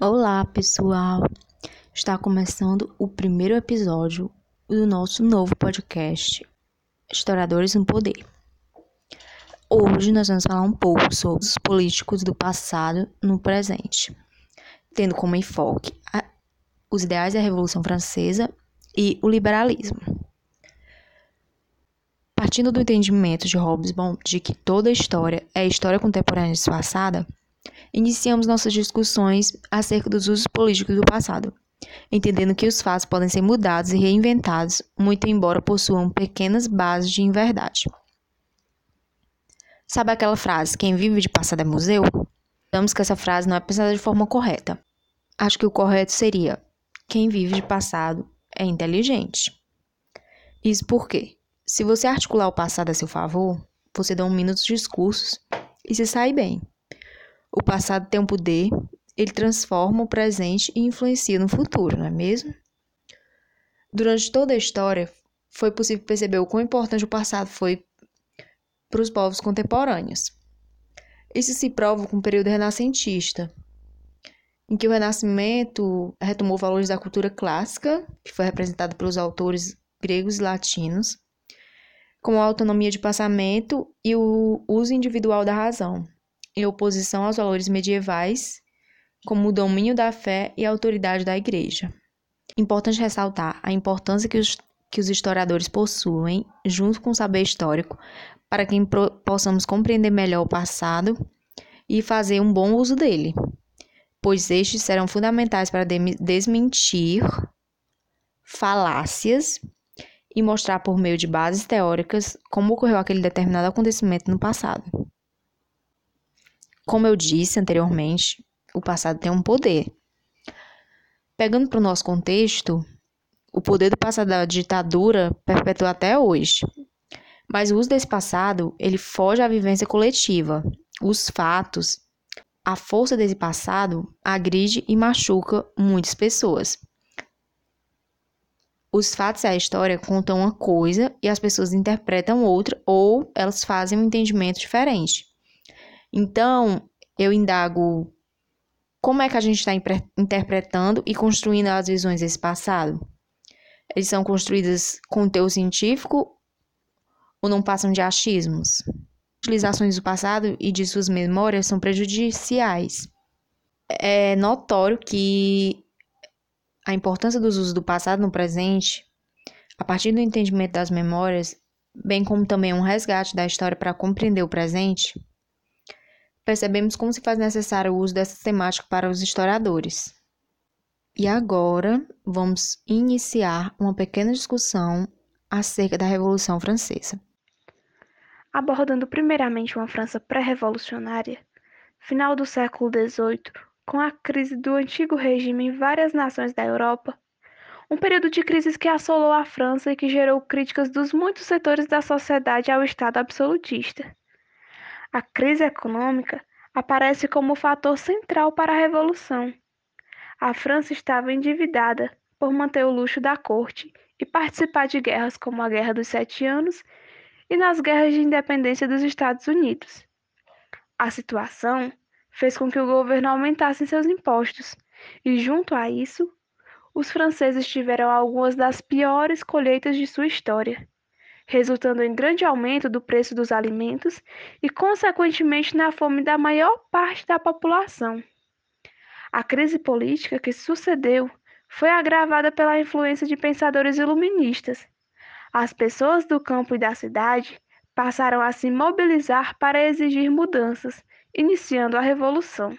Olá, pessoal! Está começando o primeiro episódio do nosso novo podcast, Historiadores no Poder. Hoje nós vamos falar um pouco sobre os políticos do passado no presente, tendo como enfoque a, os ideais da Revolução Francesa e o liberalismo. Partindo do entendimento de Hobsbawm de que toda história é história contemporânea disfarçada, iniciamos nossas discussões acerca dos usos políticos do passado, entendendo que os fatos podem ser mudados e reinventados, muito embora possuam pequenas bases de inverdade. Sabe aquela frase, quem vive de passado é museu? Digamos que essa frase não é pensada de forma correta. Acho que o correto seria, quem vive de passado é inteligente. Isso porque, se você articular o passado a seu favor, você domina os discursos e se sai bem. O passado tem um poder, ele transforma o presente e influencia no futuro, não é mesmo? Durante toda a história, foi possível perceber o quão importante o passado foi para os povos contemporâneos. Isso se prova com o período renascentista, em que o Renascimento retomou valores da cultura clássica, que foi representada pelos autores gregos e latinos, como a autonomia de pensamento e o uso individual da razão, em oposição aos valores medievais, como o domínio da fé e a autoridade da Igreja. Importante ressaltar a importância que os, que os historiadores possuem, junto com o saber histórico, para que possamos compreender melhor o passado e fazer um bom uso dele, pois estes serão fundamentais para desmentir falácias e mostrar por meio de bases teóricas como ocorreu aquele determinado acontecimento no passado. Como eu disse anteriormente, o passado tem um poder. Pegando para o nosso contexto, o poder do passado da ditadura perpetua até hoje. Mas o uso desse passado, ele foge à vivência coletiva. Os fatos, a força desse passado agride e machuca muitas pessoas. Os fatos e a história contam uma coisa e as pessoas interpretam outra ou elas fazem um entendimento diferente. Então, eu indago como é que a gente está interpretando e construindo as visões desse passado. Eles são construídas com teor científico ou não passam de achismos? Utilizações do passado e de suas memórias são prejudiciais. É notório que a importância dos usos do passado no presente, a partir do entendimento das memórias, bem como também um resgate da história para compreender o presente, percebemos como se faz necessário o uso dessa temática para os historiadores. E agora vamos iniciar uma pequena discussão acerca da Revolução Francesa. Abordando primeiramente uma França pré-revolucionária, final do século XVIII, com a crise do antigo regime em várias nações da Europa, um período de crises que assolou a França e que gerou críticas dos muitos setores da sociedade ao Estado absolutista. A crise econômica aparece como fator central para a Revolução. A França estava endividada por manter o luxo da corte e participar de guerras como a Guerra dos Sete Anos e nas guerras de independência dos Estados Unidos. A situação fez com que o governo aumentasse seus impostos, e junto a isso, os franceses tiveram algumas das piores colheitas de sua história resultando em grande aumento do preço dos alimentos e, consequentemente, na fome da maior parte da população. A crise política que sucedeu foi agravada pela influência de pensadores iluministas. As pessoas do campo e da cidade passaram a se mobilizar para exigir mudanças, iniciando a revolução.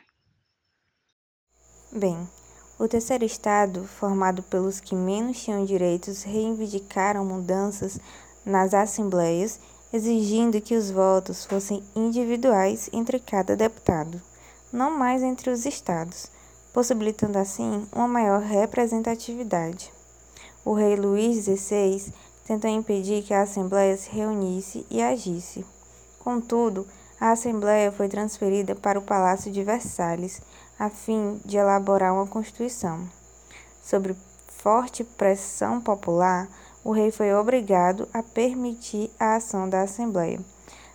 Bem, o terceiro estado, formado pelos que menos tinham direitos, reivindicaram mudanças nas assembleias, exigindo que os votos fossem individuais entre cada deputado, não mais entre os estados, possibilitando assim uma maior representatividade. O rei Luís XVI tentou impedir que a Assembleia se reunisse e agisse. Contudo, a Assembleia foi transferida para o Palácio de Versalhes, a fim de elaborar uma Constituição. Sob forte pressão popular, o rei foi obrigado a permitir a ação da Assembleia.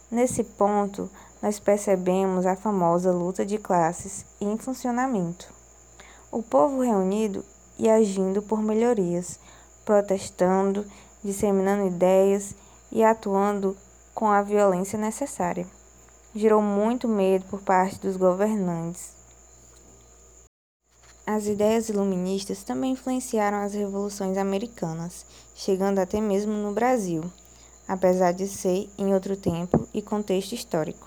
Nesse ponto, nós percebemos a famosa luta de classes em funcionamento. o povo reunido e agindo por melhorias, protestando, disseminando ideias e atuando com a violência necessária. Gerou muito medo por parte dos governantes. As ideias iluministas também influenciaram as revoluções americanas, chegando até mesmo no Brasil, apesar de ser em outro tempo e contexto histórico,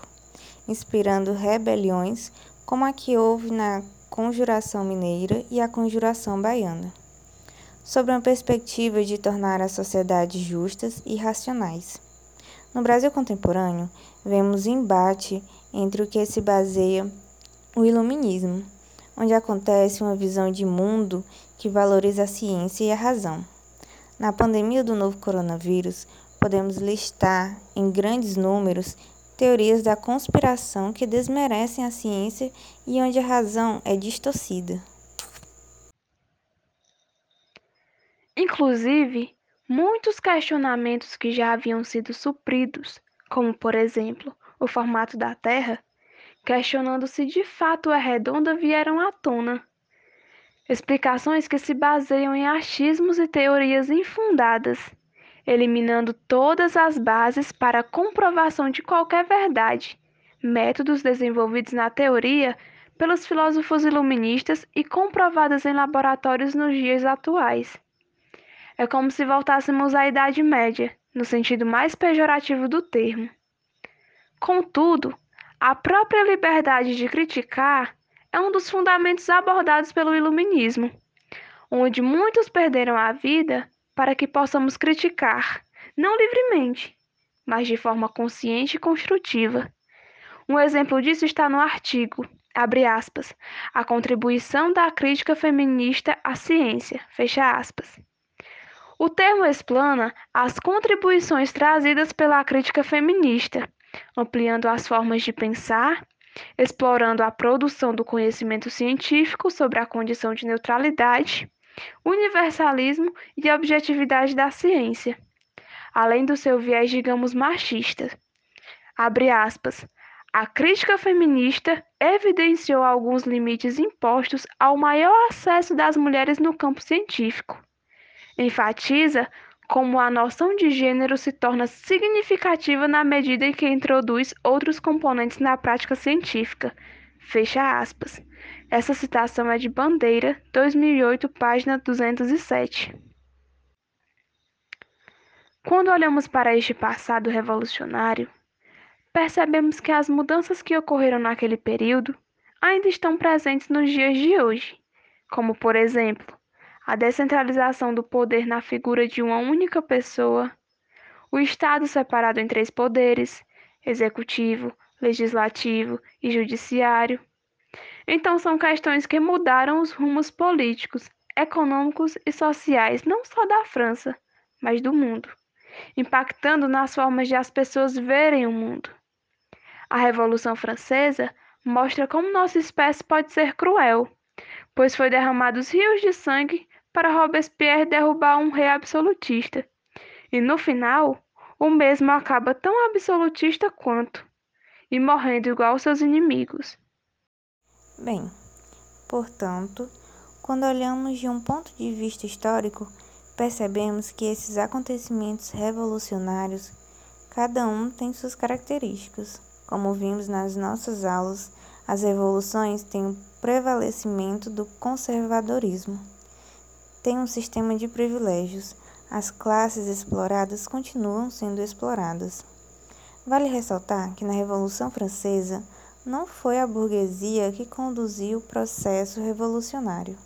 inspirando rebeliões como a que houve na Conjuração Mineira e a Conjuração Baiana, sobre uma perspectiva de tornar as sociedades justas e racionais. No Brasil contemporâneo, vemos embate entre o que se baseia o iluminismo, onde acontece uma visão de mundo que valoriza a ciência e a razão. Na pandemia do novo coronavírus, podemos listar em grandes números teorias da conspiração que desmerecem a ciência e onde a razão é distorcida. Inclusive, muitos questionamentos que já haviam sido supridos, como por exemplo o formato da Terra, questionando se de fato é redonda, vieram à tona. Explicações que se baseiam em achismos e teorias infundadas eliminando todas as bases para a comprovação de qualquer verdade, métodos desenvolvidos na teoria pelos filósofos iluministas e comprovados em laboratórios nos dias atuais. É como se voltássemos à Idade Média, no sentido mais pejorativo do termo. Contudo, a própria liberdade de criticar é um dos fundamentos abordados pelo Iluminismo, onde muitos perderam a vida para que possamos criticar, não livremente, mas de forma consciente e construtiva. Um exemplo disso está no artigo, abre aspas, a contribuição da crítica feminista à ciência, fecha aspas. O termo explana as contribuições trazidas pela crítica feminista, ampliando as formas de pensar, explorando a produção do conhecimento científico sobre a condição de neutralidade universalismo e objetividade da ciência, além do seu viés, digamos, machista. Abre aspas. A crítica feminista evidenciou alguns limites impostos ao maior acesso das mulheres no campo científico. Enfatiza como a noção de gênero se torna significativa na medida em que introduz outros componentes na prática científica. Fecha aspas. Essa citação é de Bandeira, 2008, página 207. Quando olhamos para este passado revolucionário, percebemos que as mudanças que ocorreram naquele período ainda estão presentes nos dias de hoje, como, por exemplo, a descentralização do poder na figura de uma única pessoa, o Estado separado em três poderes executivo, legislativo e judiciário então, são questões que mudaram os rumos políticos, econômicos e sociais, não só da França, mas do mundo, impactando nas formas de as pessoas verem o mundo. A Revolução Francesa mostra como nossa espécie pode ser cruel, pois foi derramados rios de sangue para Robespierre derrubar um rei absolutista. E no final, o mesmo acaba tão absolutista quanto, e morrendo igual seus inimigos. Bem, portanto, quando olhamos de um ponto de vista histórico, percebemos que esses acontecimentos revolucionários, cada um tem suas características. Como vimos nas nossas aulas, as revoluções têm o prevalecimento do conservadorismo. Tem um sistema de privilégios. As classes exploradas continuam sendo exploradas. Vale ressaltar que na Revolução Francesa, não foi a burguesia que conduziu o processo revolucionário.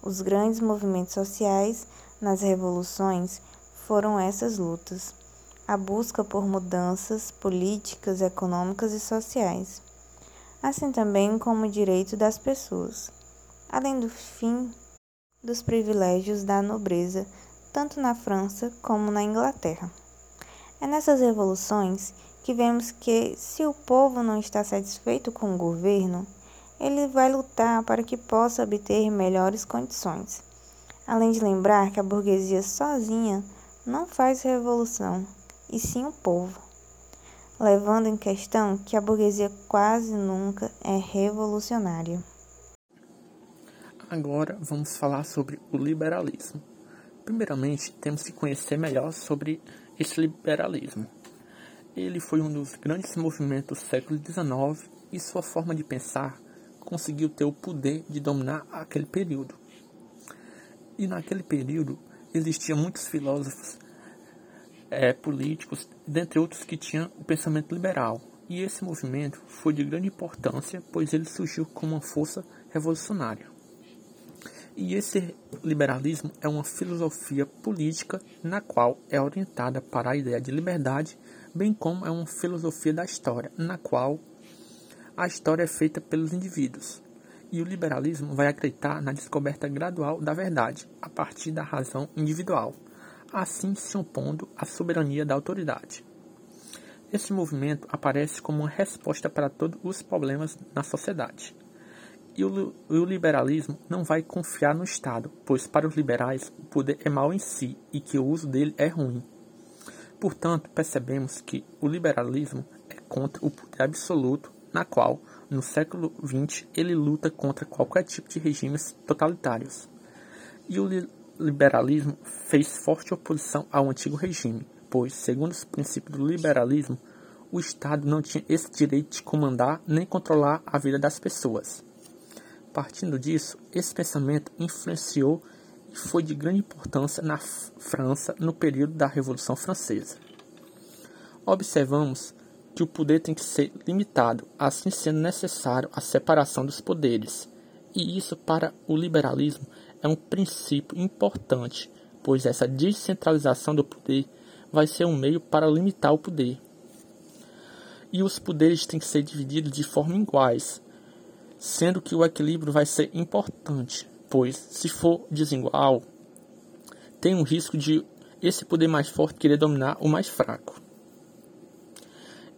Os grandes movimentos sociais nas revoluções foram essas lutas, a busca por mudanças políticas, econômicas e sociais, assim também como o direito das pessoas, além do fim dos privilégios da nobreza, tanto na França como na Inglaterra. É nessas revoluções que vemos que, se o povo não está satisfeito com o governo, ele vai lutar para que possa obter melhores condições. Além de lembrar que a burguesia sozinha não faz revolução, e sim o povo, levando em questão que a burguesia quase nunca é revolucionária. Agora vamos falar sobre o liberalismo. Primeiramente, temos que conhecer melhor sobre esse liberalismo. Ele foi um dos grandes movimentos do século XIX e sua forma de pensar conseguiu ter o poder de dominar aquele período. E naquele período existiam muitos filósofos é, políticos, dentre outros que tinham o pensamento liberal. E esse movimento foi de grande importância, pois ele surgiu como uma força revolucionária. E esse liberalismo é uma filosofia política na qual é orientada para a ideia de liberdade, bem como é uma filosofia da história, na qual a história é feita pelos indivíduos. E o liberalismo vai acreditar na descoberta gradual da verdade, a partir da razão individual, assim se opondo à soberania da autoridade. Esse movimento aparece como uma resposta para todos os problemas na sociedade. E o, o, liberalismo não vai confiar no Estado, pois para os liberais o poder é mau em si e que o uso dele é ruim. Portanto, percebemos que o liberalismo é contra o poder absoluto na qual, no século XX, ele luta contra qualquer tipo de regimes totalitários. E o liberalismo fez forte oposição ao antigo regime, pois, segundo os princípios do liberalismo, o Estado não tinha esse direito de comandar nem controlar a vida das pessoas. Partindo disso, esse pensamento influenciou e foi de grande importância na França no período da Revolução Francesa. Observamos que o poder tem que ser limitado, assim sendo necessário a separação dos poderes. E isso, para o liberalismo, é um princípio importante, pois essa descentralização do poder vai ser um meio para limitar o poder. E os poderes têm que ser divididos de forma iguais, sendo que o equilíbrio vai ser importante, pois se for desigual, tem um risco de esse poder mais forte querer dominar o mais fraco.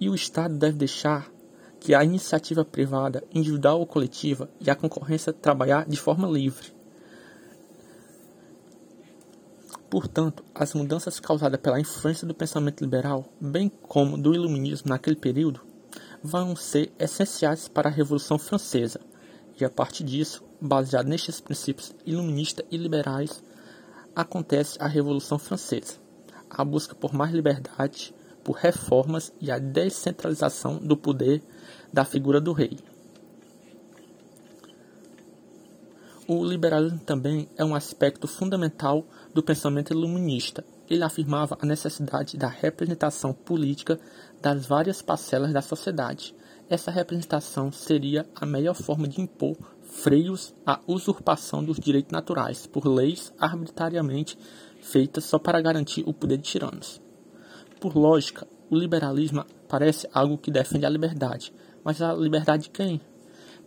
E o Estado deve deixar que a iniciativa privada, individual ou coletiva, e a concorrência trabalhar de forma livre. Portanto, as mudanças causadas pela influência do pensamento liberal, bem como do iluminismo naquele período, vão ser essenciais para a Revolução Francesa. E a partir disso, baseado nestes princípios iluministas e liberais, acontece a Revolução Francesa. A busca por mais liberdade, por reformas e a descentralização do poder da figura do rei. O liberalismo também é um aspecto fundamental do pensamento iluminista. Ele afirmava a necessidade da representação política das várias parcelas da sociedade. Essa representação seria a melhor forma de impor freios à usurpação dos direitos naturais por leis arbitrariamente feitas só para garantir o poder de tiranos. Por lógica, o liberalismo parece algo que defende a liberdade, mas a liberdade de quem?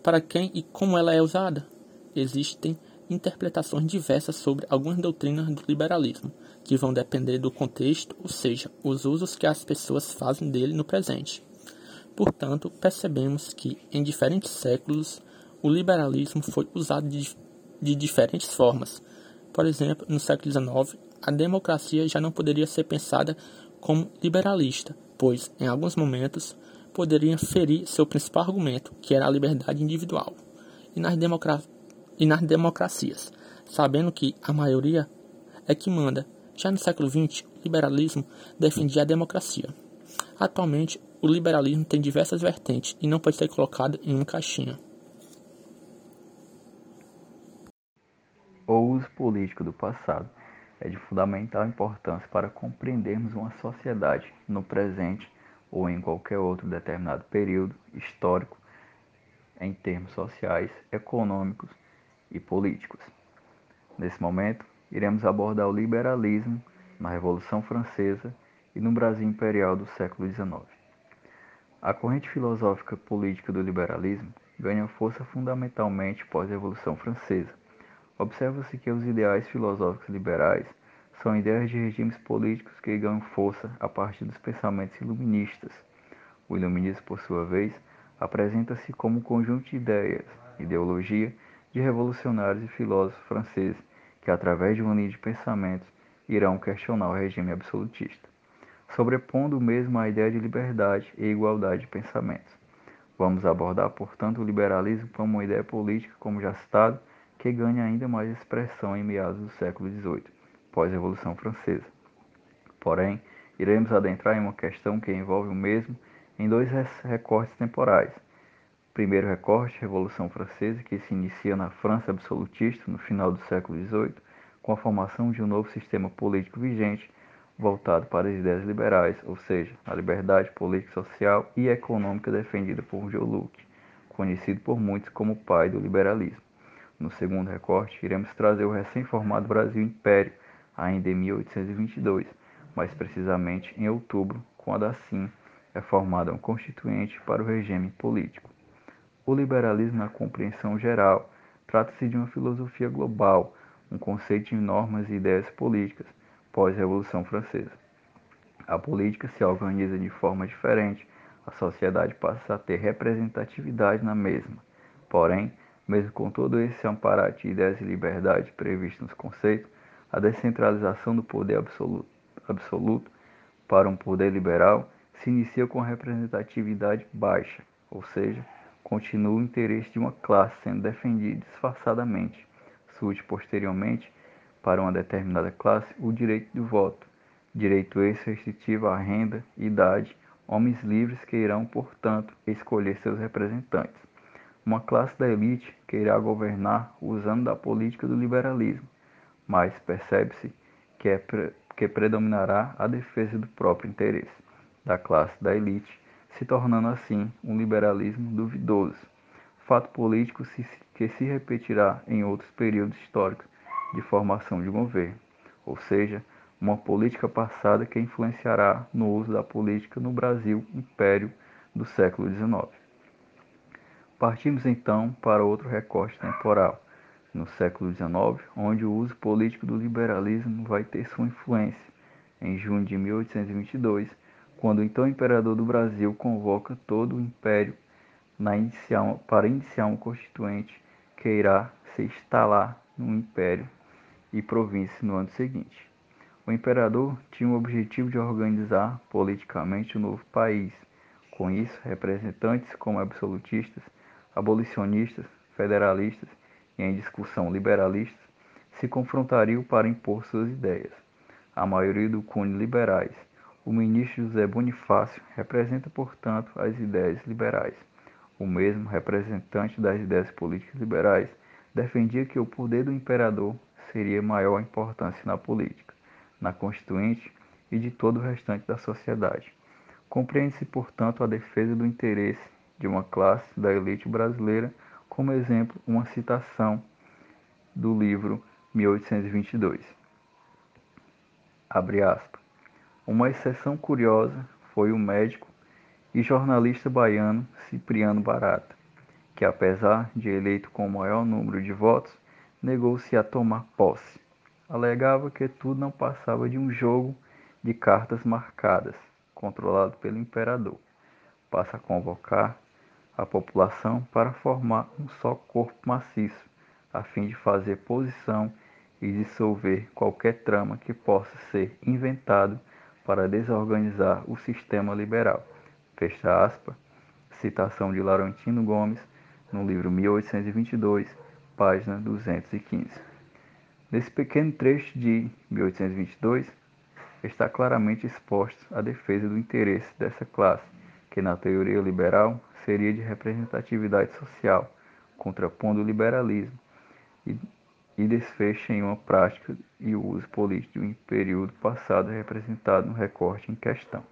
Para quem e como ela é usada? Existem interpretações diversas sobre algumas doutrinas do liberalismo, que vão depender do contexto, ou seja, os usos que as pessoas fazem dele no presente. Portanto, percebemos que, em diferentes séculos, o liberalismo foi usado de, de diferentes formas. Por exemplo, no século XIX, a democracia já não poderia ser pensada como liberalista, pois, em alguns momentos, poderia ferir seu principal argumento, que era a liberdade individual. E nas, democra e nas democracias, sabendo que a maioria é que manda. Já no século XX, o liberalismo defendia a democracia. Atualmente, o liberalismo tem diversas vertentes e não pode ser colocado em uma caixinha. O uso político do passado é de fundamental importância para compreendermos uma sociedade no presente ou em qualquer outro determinado período histórico em termos sociais, econômicos e políticos. Nesse momento, iremos abordar o liberalismo na Revolução Francesa e no Brasil imperial do século XIX. A corrente filosófica política do liberalismo ganha força fundamentalmente pós-Revolução Francesa Observa-se que os ideais filosóficos liberais são ideias de regimes políticos que ganham força a partir dos pensamentos iluministas. O iluminismo, por sua vez, apresenta-se como um conjunto de ideias, ideologia, de revolucionários e filósofos franceses que, através de uma linha de pensamentos, irão questionar o regime absolutista, sobrepondo mesmo a ideia de liberdade e igualdade de pensamentos. Vamos abordar, portanto, o liberalismo como uma ideia política, como já citado, que ganha ainda mais expressão em meados do século XVIII, pós-Revolução Francesa. Porém, iremos adentrar em uma questão que envolve o mesmo em dois recortes temporais. Primeiro recorte, Revolução Francesa, que se inicia na França absolutista no final do século XVIII, com a formação de um novo sistema político vigente voltado para as ideias liberais, ou seja, a liberdade política, social e econômica defendida por Joe Luke, conhecido por muitos como o pai do liberalismo. No segundo recorte, iremos trazer o recém-formado Brasil Império, ainda em 1822, mais precisamente em outubro, quando assim é formada um constituinte para o regime político. O liberalismo, na compreensão geral, trata-se de uma filosofia global, um conceito de normas e ideias políticas, pós-Revolução Francesa. A política se organiza de forma diferente, a sociedade passa a ter representatividade na mesma. Porém, mesmo com todo esse amparate de ideias e liberdade previsto nos conceitos, a descentralização do poder absoluto, absoluto para um poder liberal se inicia com a representatividade baixa, ou seja, continua o interesse de uma classe sendo defendido disfarçadamente. Surge posteriormente para uma determinada classe o direito do voto, direito esse restritivo à renda, idade, homens livres que irão, portanto, escolher seus representantes. Uma classe da elite que irá governar usando da política do liberalismo, mas percebe-se que, é pre que predominará a defesa do próprio interesse da classe da elite, se tornando assim um liberalismo duvidoso, fato político que se repetirá em outros períodos históricos de formação de governo, ou seja, uma política passada que influenciará no uso da política no Brasil Império do século XIX. Partimos então para outro recorte temporal, no século XIX, onde o uso político do liberalismo vai ter sua influência. Em junho de 1822, quando o então imperador do Brasil convoca todo o império iniciar, para iniciar um constituinte que irá se instalar no império e província no ano seguinte. O imperador tinha o objetivo de organizar politicamente o um novo país. Com isso, representantes como absolutistas, abolicionistas, federalistas e em discussão liberalistas se confrontariam para impor suas ideias. A maioria do cunho liberais. O ministro José Bonifácio representa, portanto, as ideias liberais. O mesmo representante das ideias políticas liberais defendia que o poder do imperador seria maior importância na política, na constituinte e de todo o restante da sociedade. Compreende-se, portanto, a defesa do interesse de uma classe da elite brasileira, como exemplo, uma citação do livro 1822. Abre aspas. Uma exceção curiosa foi o médico e jornalista baiano Cipriano Barata, que apesar de eleito com o maior número de votos, negou-se a tomar posse. Alegava que tudo não passava de um jogo de cartas marcadas, controlado pelo imperador. Passa a convocar a população para formar um só corpo maciço, a fim de fazer posição e dissolver qualquer trama que possa ser inventado para desorganizar o sistema liberal. Fecha aspas. Citação de Laurentino Gomes, no livro 1822, página 215. Nesse pequeno trecho de 1822, está claramente exposta a defesa do interesse dessa classe, que na teoria liberal seria de representatividade social, contrapondo o liberalismo, e, e desfecha em uma prática e uso político em período passado representado no recorte em questão.